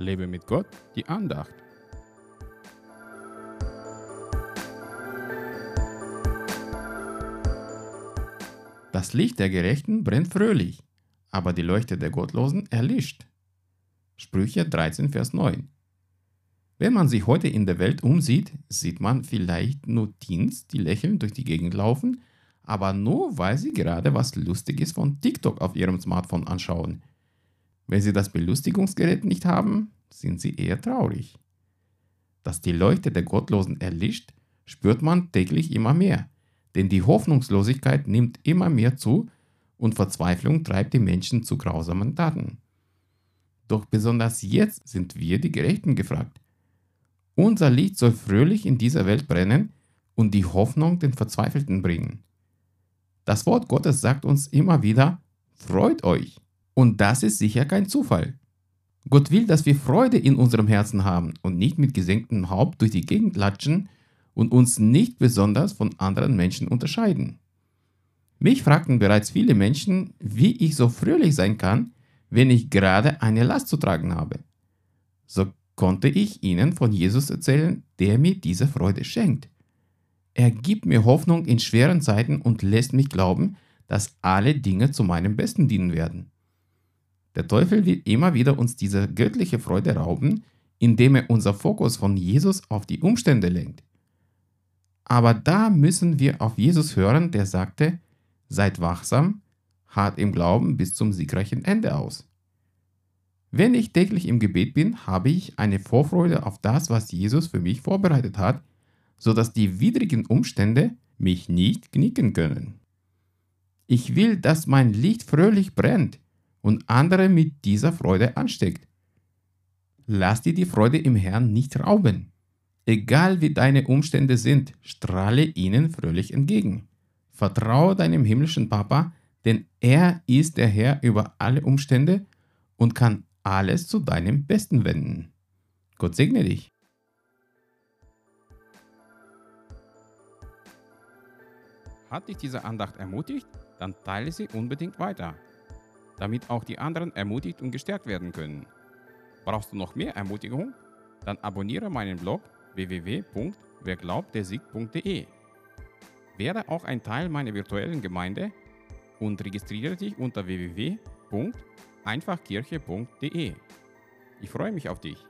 Lebe mit Gott, die Andacht. Das Licht der Gerechten brennt fröhlich, aber die Leuchte der Gottlosen erlischt. Sprüche 13, Vers 9. Wenn man sich heute in der Welt umsieht, sieht man vielleicht nur Teens, die lächelnd durch die Gegend laufen, aber nur weil sie gerade was Lustiges von TikTok auf ihrem Smartphone anschauen. Wenn sie das Belustigungsgerät nicht haben, sind sie eher traurig. Dass die Leuchte der Gottlosen erlischt, spürt man täglich immer mehr, denn die Hoffnungslosigkeit nimmt immer mehr zu und Verzweiflung treibt die Menschen zu grausamen Taten. Doch besonders jetzt sind wir die Gerechten gefragt. Unser Licht soll fröhlich in dieser Welt brennen und die Hoffnung den Verzweifelten bringen. Das Wort Gottes sagt uns immer wieder, freut euch. Und das ist sicher kein Zufall. Gott will, dass wir Freude in unserem Herzen haben und nicht mit gesenktem Haupt durch die Gegend latschen und uns nicht besonders von anderen Menschen unterscheiden. Mich fragten bereits viele Menschen, wie ich so fröhlich sein kann, wenn ich gerade eine Last zu tragen habe. So konnte ich ihnen von Jesus erzählen, der mir diese Freude schenkt. Er gibt mir Hoffnung in schweren Zeiten und lässt mich glauben, dass alle Dinge zu meinem Besten dienen werden. Der Teufel will immer wieder uns diese göttliche Freude rauben, indem er unser Fokus von Jesus auf die Umstände lenkt. Aber da müssen wir auf Jesus hören, der sagte, seid wachsam, hart im Glauben bis zum siegreichen Ende aus. Wenn ich täglich im Gebet bin, habe ich eine Vorfreude auf das, was Jesus für mich vorbereitet hat, sodass die widrigen Umstände mich nicht knicken können. Ich will, dass mein Licht fröhlich brennt und andere mit dieser Freude ansteckt. Lass dir die Freude im Herrn nicht rauben. Egal wie deine Umstände sind, strahle ihnen fröhlich entgegen. Vertraue deinem himmlischen Papa, denn er ist der Herr über alle Umstände und kann alles zu deinem Besten wenden. Gott segne dich. Hat dich diese Andacht ermutigt? Dann teile sie unbedingt weiter, damit auch die anderen ermutigt und gestärkt werden können. Brauchst du noch mehr Ermutigung? Dann abonniere meinen Blog www.werglaubtdersieg.de. Werde auch ein Teil meiner virtuellen Gemeinde und registriere dich unter www.einfachkirche.de. Ich freue mich auf dich.